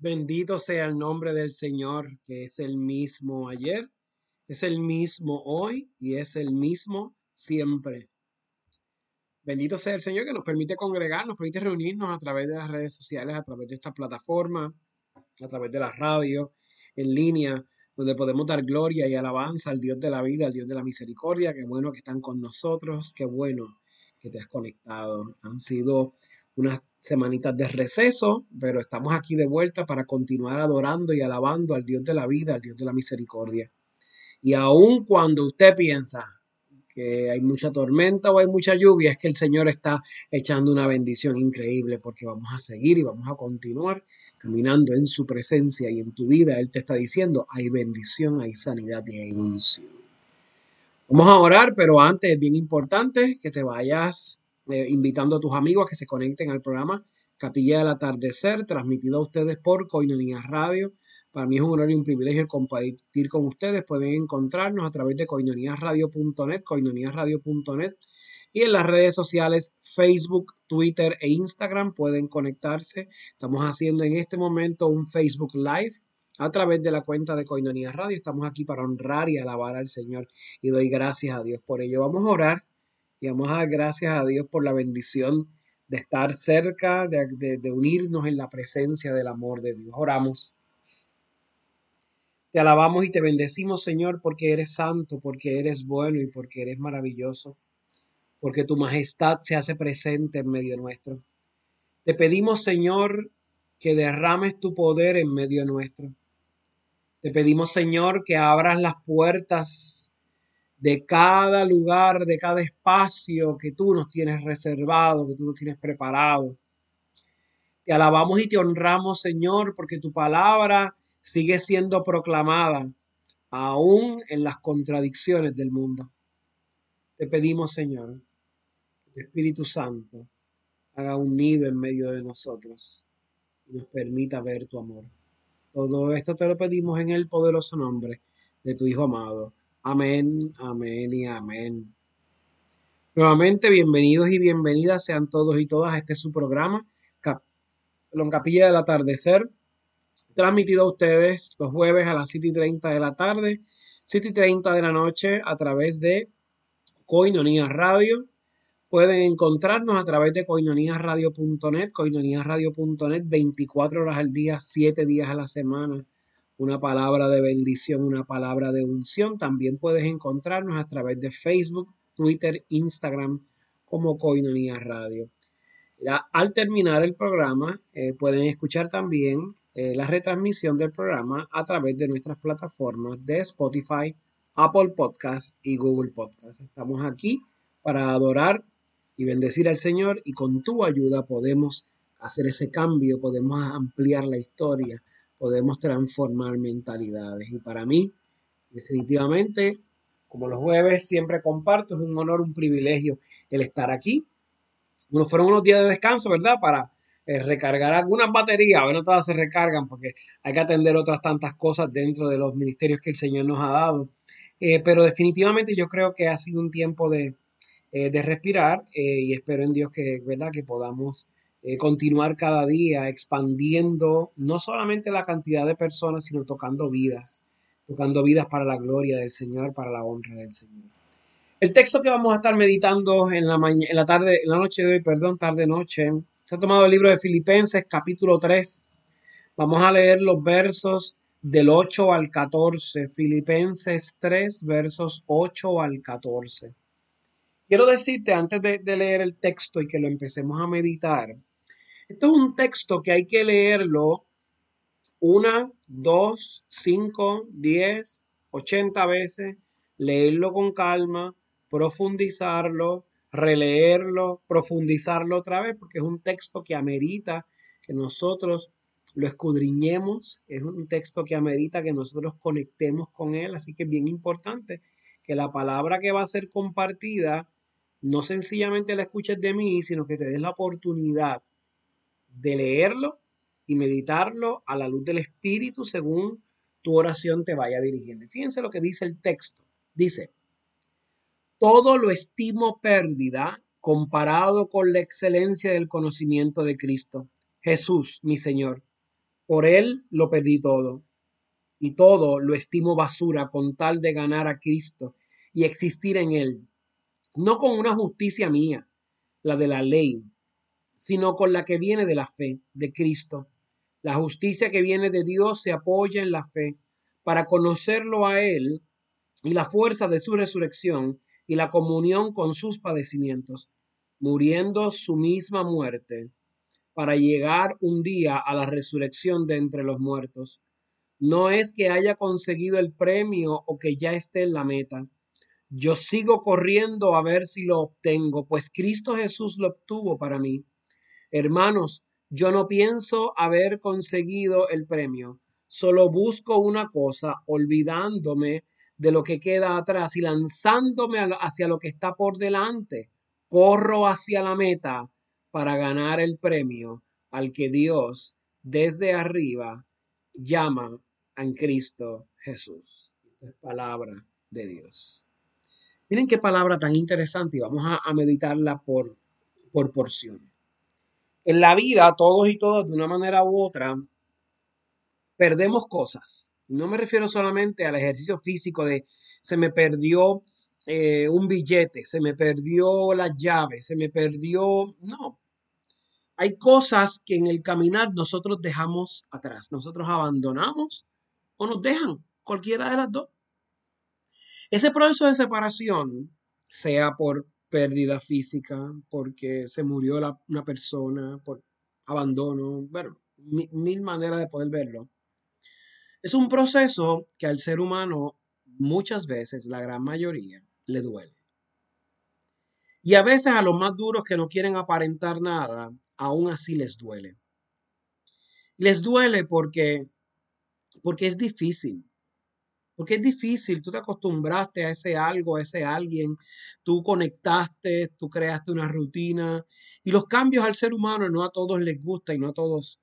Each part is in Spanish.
Bendito sea el nombre del Señor, que es el mismo ayer, es el mismo hoy y es el mismo siempre. Bendito sea el Señor que nos permite congregar, nos permite reunirnos a través de las redes sociales, a través de esta plataforma, a través de la radio, en línea, donde podemos dar gloria y alabanza al Dios de la vida, al Dios de la misericordia. Qué bueno que están con nosotros, qué bueno que te has conectado. Han sido unas semanitas de receso, pero estamos aquí de vuelta para continuar adorando y alabando al Dios de la vida, al Dios de la misericordia. Y aun cuando usted piensa que hay mucha tormenta o hay mucha lluvia, es que el Señor está echando una bendición increíble porque vamos a seguir y vamos a continuar caminando en su presencia y en tu vida. Él te está diciendo, hay bendición, hay sanidad y hay unción. Vamos a orar, pero antes es bien importante que te vayas eh, invitando a tus amigos a que se conecten al programa Capilla del Atardecer, transmitido a ustedes por Coinonía Radio. Para mí es un honor y un privilegio compartir con ustedes. Pueden encontrarnos a través de coinoniasradio.net, coinoniasradio.net y en las redes sociales Facebook, Twitter e Instagram pueden conectarse. Estamos haciendo en este momento un Facebook Live a través de la cuenta de Coinonía Radio. Estamos aquí para honrar y alabar al Señor y doy gracias a Dios por ello. Vamos a orar y vamos a dar gracias a Dios por la bendición de estar cerca, de, unirnos en la presencia del amor de Dios. Oramos. Te alabamos y te bendecimos, Señor, porque eres santo, porque eres bueno y porque eres maravilloso, porque tu majestad se hace presente en medio nuestro. Te pedimos, Señor, que derrames tu poder en medio nuestro. Te pedimos, Señor, que abras las puertas de cada lugar, de cada espacio que tú nos tienes reservado, que tú nos tienes preparado. Te alabamos y te honramos, Señor, porque tu palabra sigue siendo proclamada aún en las contradicciones del mundo. Te pedimos, Señor, que tu Espíritu Santo haga un nido en medio de nosotros y nos permita ver tu amor. Todo esto te lo pedimos en el poderoso nombre de tu Hijo amado, Amén, amén y amén. Nuevamente, bienvenidos y bienvenidas sean todos y todas a este su programa, Capilla del Atardecer, transmitido a ustedes los jueves a las 7 y 30 de la tarde, 7 y 30 de la noche a través de Coinonía Radio. Pueden encontrarnos a través de coinoniasradio.net, coinoniasradio.net 24 horas al día, 7 días a la semana una palabra de bendición, una palabra de unción. También puedes encontrarnos a través de Facebook, Twitter, Instagram como Coinonía Radio. al terminar el programa, eh, pueden escuchar también eh, la retransmisión del programa a través de nuestras plataformas de Spotify, Apple Podcasts y Google Podcasts. Estamos aquí para adorar y bendecir al Señor y con tu ayuda podemos hacer ese cambio, podemos ampliar la historia, podemos transformar mentalidades. Y para mí, definitivamente, como los jueves siempre comparto, es un honor, un privilegio el estar aquí. Bueno, fueron unos días de descanso, ¿verdad? Para eh, recargar algunas baterías. Hoy no todas se recargan porque hay que atender otras tantas cosas dentro de los ministerios que el Señor nos ha dado. Eh, pero definitivamente yo creo que ha sido un tiempo de, eh, de respirar y espero en Dios que, ¿verdad? que podamos eh, continuar cada día expandiendo no solamente la cantidad de personas, sino tocando vidas, tocando vidas para la gloria del Señor, para la honra del Señor. El texto que vamos a estar meditando en la, en la tarde, en la noche de hoy, perdón, tarde noche, se ha tomado el libro de Filipenses, capítulo 3. Vamos a leer los versos del 8 al 14, Filipenses 3, versos 8 al 14. Quiero decirte antes de leer el texto y que lo empecemos a meditar, esto es un texto que hay que leerlo. Una, dos, cinco, diez, ochenta veces, leerlo con calma, profundizarlo, releerlo, profundizarlo otra vez, porque es un texto que amerita que nosotros lo escudriñemos, es un texto que amerita que nosotros conectemos con él, así que es bien importante que la palabra que va a ser compartida no sencillamente la escuches de mí, sino que te des la oportunidad de leerlo y meditarlo a la luz del Espíritu según tu oración te vaya dirigiendo. Fíjense lo que dice el texto. Dice, todo lo estimo pérdida comparado con la excelencia del conocimiento de Cristo, Jesús, mi Señor, Por él lo perdí todo, y todo lo estimo basura con tal de ganar a Cristo y existir en él, no con una justicia mía, la de la ley, sino con la que viene de la fe de Cristo. La justicia que viene de Dios se apoya en la fe para conocerlo a Él y la fuerza de su resurrección y la comunión con sus padecimientos, muriendo su misma muerte, para llegar un día a la resurrección de entre los muertos. No es que haya conseguido el premio o que ya esté en la meta. Yo sigo corriendo a ver si lo obtengo, pues Cristo Jesús lo obtuvo para mí. Hermanos, yo no pienso haber conseguido el premio, solo busco una cosa, olvidándome de lo que queda atrás y lanzándome hacia lo que está por delante. Corro hacia la meta para ganar el premio al que Dios desde arriba llama en Cristo Jesús. es palabra de Dios. Miren qué palabra tan interesante y vamos a, a meditarla por, por porciones. En la vida, todos y todas, de una manera u otra, perdemos cosas. No me refiero solamente al ejercicio físico de se me perdió eh, un billete, se me perdió la llave, se me perdió... No. Hay cosas que en el caminar nosotros dejamos atrás, nosotros abandonamos o nos dejan, cualquiera de las dos. Ese proceso de separación, sea por pérdida física, porque se murió una persona, por abandono, bueno, mil maneras de poder verlo. Es un proceso que al ser humano muchas veces, la gran mayoría, le duele. Y a veces a los más duros que no quieren aparentar nada, aún así les duele. Les duele porque, porque es difícil. Porque es difícil, tú te acostumbraste a ese algo, a ese alguien, tú conectaste, tú creaste una rutina y los cambios al ser humano no a todos les gusta y no a todos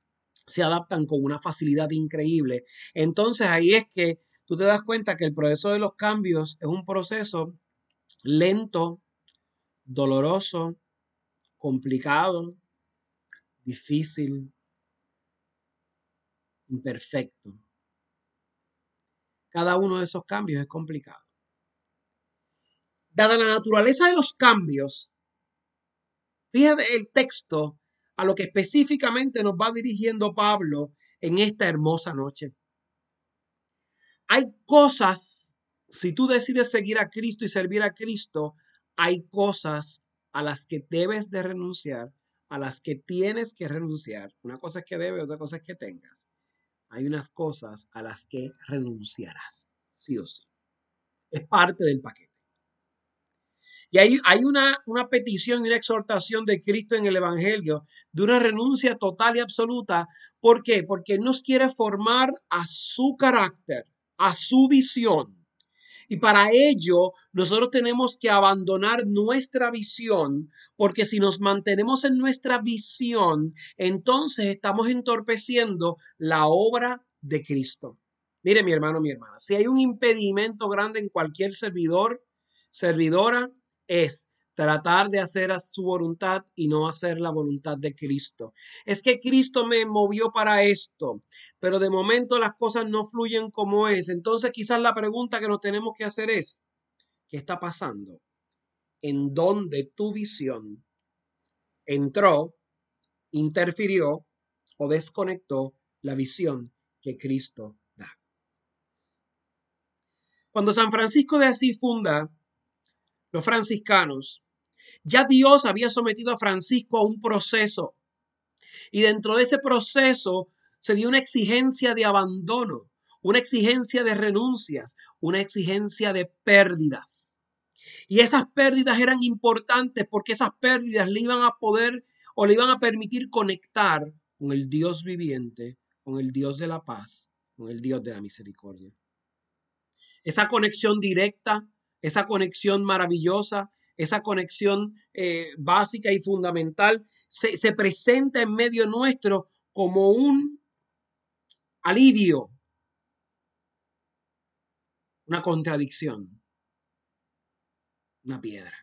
se adaptan con una facilidad increíble. Entonces ahí es que tú te das cuenta que el proceso de los cambios es un proceso lento, doloroso, complicado, difícil, imperfecto. Cada uno de esos cambios es complicado. Dada la naturaleza de los cambios, fíjate el texto a lo que específicamente nos va dirigiendo Pablo en esta hermosa noche. Hay cosas, si tú decides seguir a Cristo y servir a Cristo, hay cosas a las que debes de renunciar, a las que tienes que renunciar. Una cosa es que debes, otra cosa es que tengas. Hay unas cosas a las que renunciarás, sí o sí. Es parte del paquete. Y hay, una petición y una exhortación de Cristo en el Evangelio de una renuncia total y absoluta. ¿Por qué? Porque nos quiere formar a su carácter, a su visión. Y para ello nosotros tenemos que abandonar nuestra visión, porque si nos mantenemos en nuestra visión, entonces estamos entorpeciendo la obra de Cristo. Mire mi hermano, mi hermana, si hay un impedimento grande en cualquier servidor, servidora, es tratar de hacer a su voluntad y no hacer la voluntad de Cristo. Es que Cristo me movió para esto, pero de momento las cosas no fluyen como es. Entonces quizás la pregunta que nos tenemos que hacer es, ¿qué está pasando? ¿En dónde tu visión entró, interfirió o desconectó la visión que Cristo da? Cuando San Francisco de Asís funda los franciscanos, ya Dios había sometido a Francisco a un proceso. Y dentro de ese proceso se dio una exigencia de abandono, una exigencia de renuncias, una exigencia de pérdidas. Y esas pérdidas eran importantes porque esas pérdidas le iban a poder o le iban a permitir conectar con el Dios viviente, con el Dios de la paz, con el Dios de la misericordia. Esa conexión directa esa conexión maravillosa, esa conexión eh, básica y fundamental, se, se presenta en medio nuestro como un alivio, una contradicción, una piedra.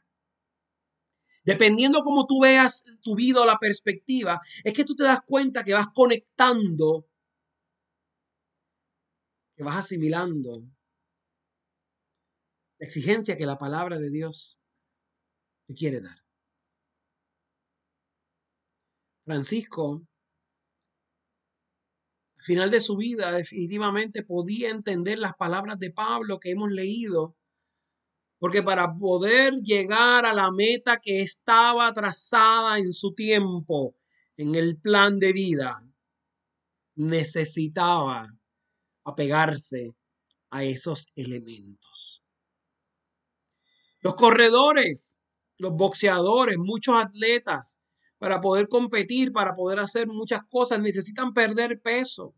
Dependiendo cómo tú veas tu vida o la perspectiva, es que tú te das cuenta que vas conectando que vas asimilando la exigencia que la palabra de Dios te quiere dar. Francisco, al final de su vida, definitivamente podía entender las palabras de Pablo que hemos leído, porque para poder llegar a la meta que estaba trazada en su tiempo, en el plan de vida, necesitaba apegarse a esos elementos. Los corredores, los boxeadores, muchos atletas, para poder competir, para poder hacer muchas cosas, necesitan perder peso.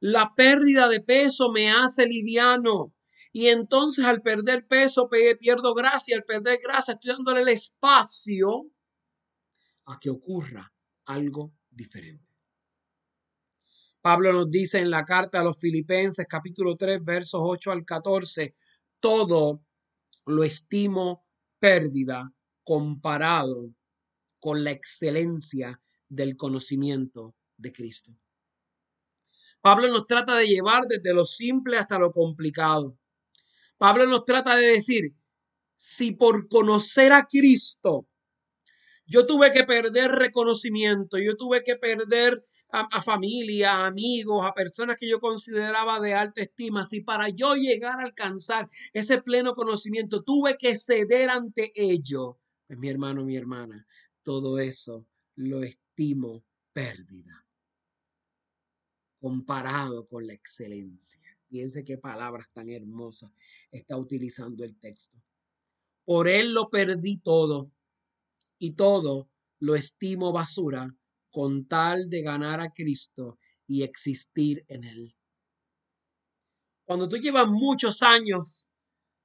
La pérdida de peso me hace liviano. Y entonces al perder peso pierdo gracia. Al perder gracia estoy dándole el espacio a que ocurra algo diferente. Pablo nos dice en la carta a los Filipenses capítulo 3 versos 8 al 14, todo lo estimo pérdida comparado con la excelencia del conocimiento de Cristo. Pablo nos trata de llevar desde lo simple hasta lo complicado. Pablo nos trata de decir, si por conocer a Cristo yo tuve que perder reconocimiento, yo tuve que perder a, familia, a amigos, a personas que yo consideraba de alta estima. Si para yo llegar a alcanzar ese pleno conocimiento tuve que ceder ante ello, pues mi hermano, mi hermana, todo eso lo estimo pérdida comparado con la excelencia. Fíjense qué palabras tan hermosas está utilizando el texto. Por él lo perdí todo y todo lo estimo basura con tal de ganar a Cristo y existir en él. Cuando tú llevas muchos años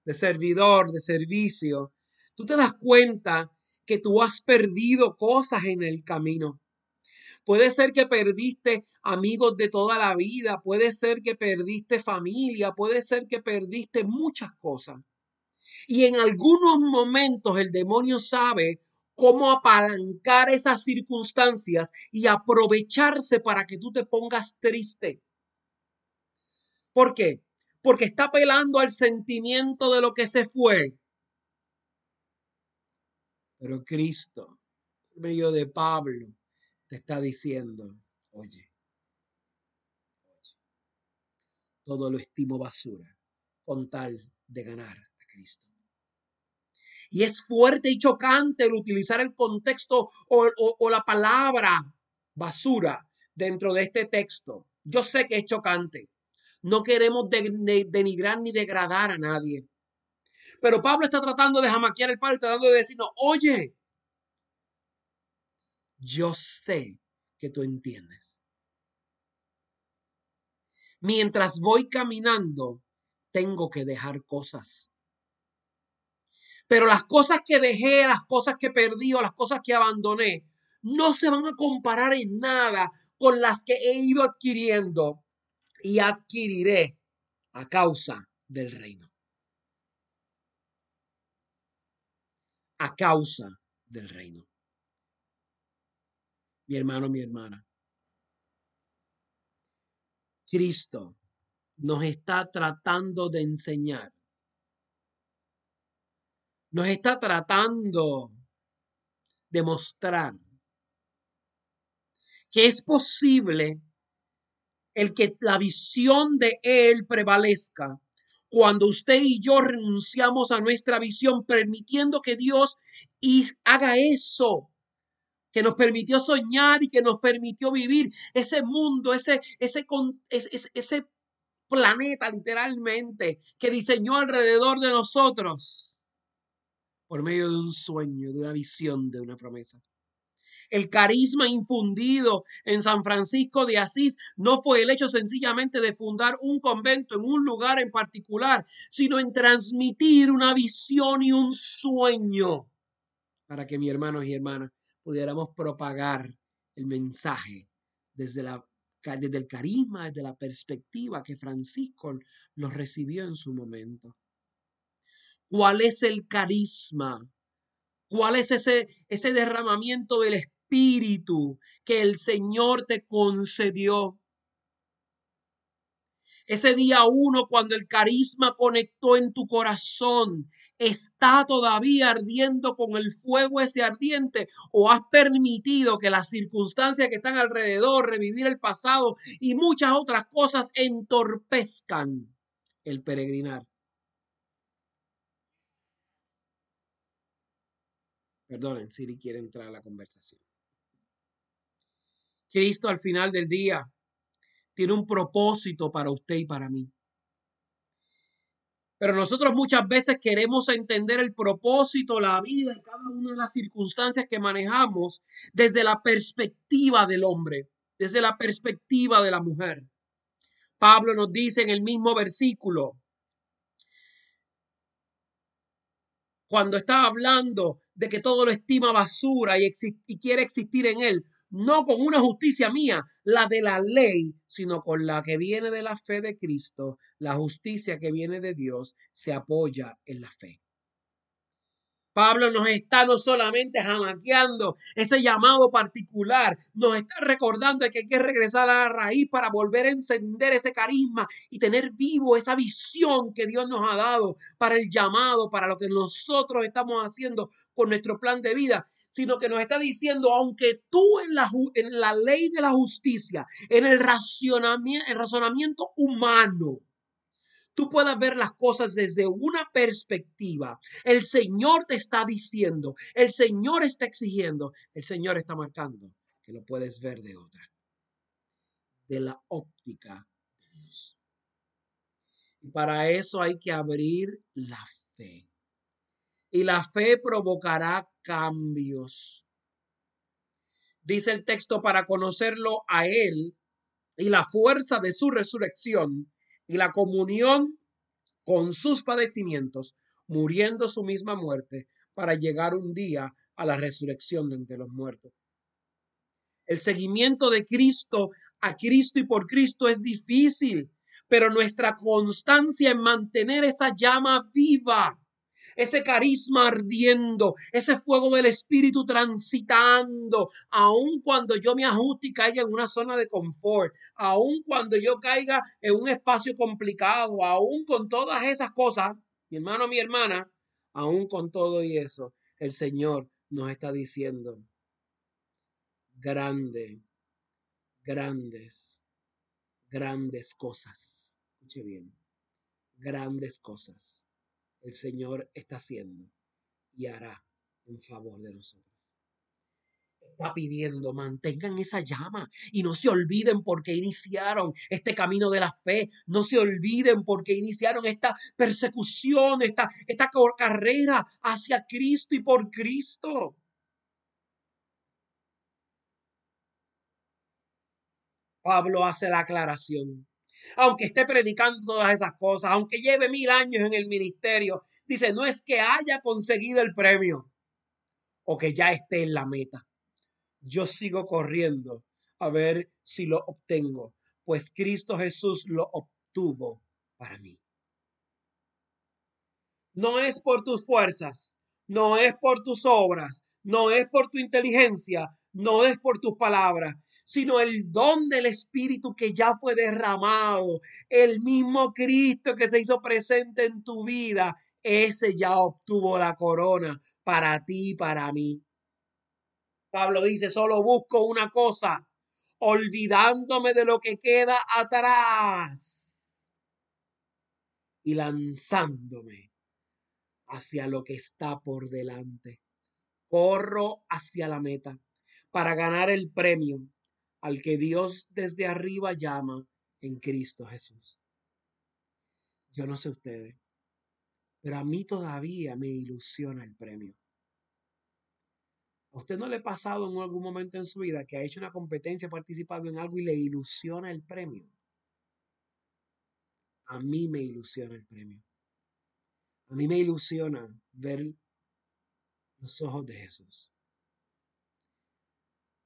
de servidor, de servicio, tú te das cuenta que tú has perdido cosas en el camino. Puede ser que perdiste amigos de toda la vida, puede ser que perdiste familia, puede ser que perdiste muchas cosas. Y en algunos momentos el demonio sabe cómo apalancar esas circunstancias y aprovecharse para que tú te pongas triste. ¿Por qué? Porque está apelando al sentimiento de lo que se fue. Pero Cristo, por medio de Pablo, te está diciendo, oye, oye, todo lo estimo basura con tal de ganar a Cristo. Y es fuerte y chocante el utilizar el contexto o, la palabra basura dentro de este texto. Yo sé que es chocante. No queremos denigrar ni degradar a nadie. Pero Pablo está tratando de jamaquear el palo y tratando de decirnos, oye, yo sé que tú entiendes. Mientras voy caminando, tengo que dejar cosas. Pero las cosas que dejé, las cosas que perdí o las cosas que abandoné, no se van a comparar en nada con las que he ido adquiriendo y adquiriré a causa del reino. A causa del reino. Mi hermano, mi hermana. Cristo nos está tratando de enseñar nos está tratando de mostrar que es posible el que la visión de Él prevalezca cuando usted y yo renunciamos a nuestra visión, permitiendo que Dios haga eso, que nos permitió soñar y que nos permitió vivir ese mundo, ese, ese, ese, ese planeta literalmente que diseñó alrededor de nosotros por medio de un sueño, de una visión, de una promesa. El carisma infundido en San Francisco de Asís no fue el hecho sencillamente de fundar un convento en un lugar en particular, sino en transmitir una visión y un sueño para que mi hermanos y hermanas pudiéramos propagar el mensaje desde, la, desde el carisma, desde la perspectiva que Francisco los recibió en su momento. Cuál es el carisma, cuál es ese, ese derramamiento del Espíritu que el Señor te concedió. Ese día uno, cuando el carisma conectó en tu corazón, ¿está todavía ardiendo con el fuego ese ardiente? ¿O has permitido que las circunstancias que están alrededor, revivir el pasado y muchas otras cosas entorpezcan el peregrinar? Perdonen, Siri quiere entrar a la conversación. Cristo al final del día tiene un propósito para usted y para mí. Pero nosotros muchas veces queremos entender el propósito, la vida y cada una de las circunstancias que manejamos desde la perspectiva del hombre, desde la perspectiva de la mujer. Pablo nos dice en el mismo versículo, cuando está hablando de que todo lo estima basura y, y, quiere existir en él, no con una justicia mía, la de la ley, sino con la que viene de la fe de Cristo, la justicia que viene de Dios, se apoya en la fe. Pablo nos está no solamente jamaqueando ese llamado particular, nos está recordando que hay que regresar a la raíz para volver a encender ese carisma y tener vivo esa visión que Dios nos ha dado para el llamado, para lo que nosotros estamos haciendo con nuestro plan de vida, sino que nos está diciendo, aunque tú en la, en la ley de la justicia, en el el razonamiento humano, tú puedas ver las cosas desde una perspectiva. El Señor te está diciendo, el Señor está exigiendo, el Señor está marcando que lo puedes ver de otra, de la óptica de Dios. Y para eso hay que abrir la fe. Y la fe provocará cambios. Dice el texto, para conocerlo a Él y la fuerza de su resurrección y la comunión con sus padecimientos, muriendo su misma muerte para llegar un día a la resurrección de los muertos. El seguimiento de Cristo a Cristo y por Cristo es difícil, pero nuestra constancia en mantener esa llama viva ese carisma ardiendo, ese fuego del Espíritu transitando, aun cuando yo me ajuste y caiga en una zona de confort, aun cuando yo caiga en un espacio complicado, aun con todas esas cosas, mi hermano, mi hermana, aun con todo y eso, el Señor nos está diciendo, grande, grandes, grandes cosas. Escuche bien, grandes cosas el Señor está haciendo y hará en favor de nosotros. Está pidiendo, mantengan esa llama y no se olviden porque iniciaron este camino de la fe, no se olviden porque iniciaron esta persecución, esta, esta carrera hacia Cristo y por Cristo. Pablo hace la aclaración aunque esté predicando todas esas cosas, aunque lleve mil años en el ministerio, dice, no es que haya conseguido el premio o que ya esté en la meta. Yo sigo corriendo a ver si lo obtengo, pues Cristo Jesús lo obtuvo para mí. No es por tus fuerzas, no es por tus obras, no es por tu inteligencia, no es por tus palabras, sino el don del Espíritu que ya fue derramado, el mismo Cristo que se hizo presente en tu vida, ese ya obtuvo la corona para ti y para mí. Pablo dice, solo busco una cosa, olvidándome de lo que queda atrás y lanzándome hacia lo que está por delante. Corro hacia la meta para ganar el premio al que Dios desde arriba llama en Cristo Jesús. Yo no sé ustedes, pero a mí todavía me ilusiona el premio. ¿A usted no le ha pasado en algún momento en su vida que ha hecho una competencia, participado en algo y le ilusiona el premio? A mí me ilusiona el premio. A mí me ilusiona ver los ojos de Jesús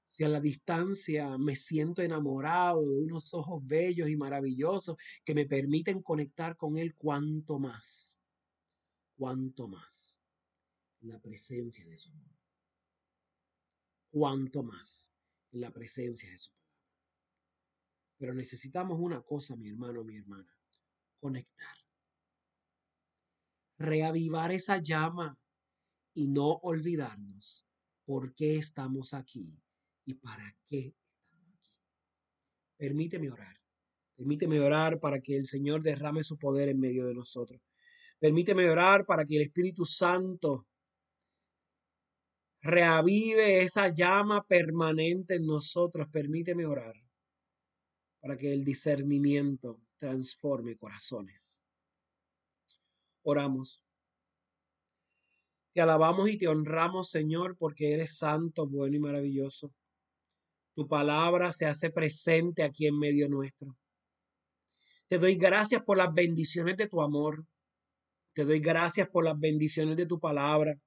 si a la distancia me siento enamorado de unos ojos bellos y maravillosos que me permiten conectar con Él, cuanto más, cuanto más la presencia de su amor, cuanto más la presencia de su palabra. Pero necesitamos una cosa, mi hermano, mi hermana, conectar. Reavivar esa llama y no olvidarnos por qué estamos aquí y para qué. Permíteme orar. Permíteme orar para que el Señor derrame su poder en medio de nosotros. Permíteme orar para que el Espíritu Santo reavive esa llama permanente en nosotros. Permíteme orar para que el discernimiento transforme corazones. Oramos. Te alabamos y te honramos, Señor, porque eres santo, bueno y maravilloso. Tu palabra se hace presente aquí en medio nuestro. Te doy gracias por las bendiciones de tu amor. Te doy gracias por las bendiciones de tu palabra.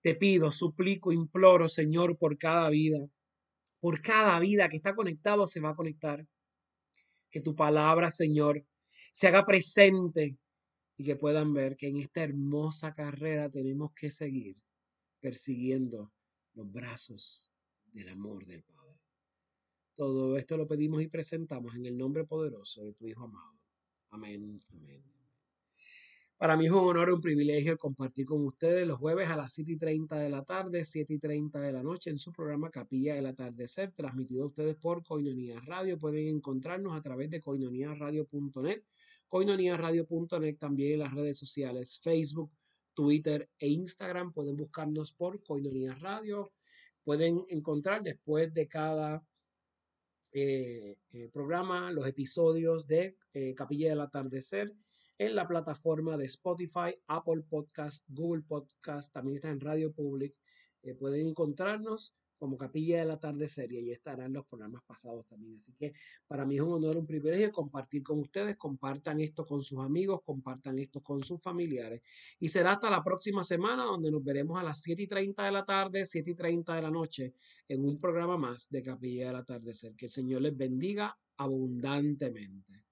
Te pido, suplico, imploro, Señor, por cada vida, por cada vida que está conectado se va a conectar. Que tu palabra, Señor, se haga presente y que puedan ver que en esta hermosa carrera tenemos que seguir persiguiendo los brazos del amor del Padre. Todo esto lo pedimos y presentamos en el nombre poderoso de tu Hijo amado. Amén, amén. Para mí es un honor y un privilegio compartir con ustedes los jueves a las 7 y 30 de la tarde, 7 y 30 de la noche en su programa Capilla del Atardecer, transmitido a ustedes por Coinonía Radio. Pueden encontrarnos a través de coinoniaradio.net, coinoniaradio.net también en las redes sociales Facebook, Twitter e Instagram. Pueden buscarnos por Coinonía Radio. Pueden encontrar después de cada eh, eh, programa los episodios de eh, Capilla del Atardecer en la plataforma de Spotify, Apple Podcast, Google Podcast, también está en Radio Public. Pueden encontrarnos como Capilla del Atardecer y ahí estarán los programas pasados también. Así que para mí es un honor, un privilegio compartir con ustedes. Compartan esto con sus amigos, compartan esto con sus familiares. Y será hasta la próxima semana donde nos veremos a las 7 y 30 de la tarde, 7 y 30 de la noche en un programa más de Capilla del Atardecer. Que el Señor les bendiga abundantemente.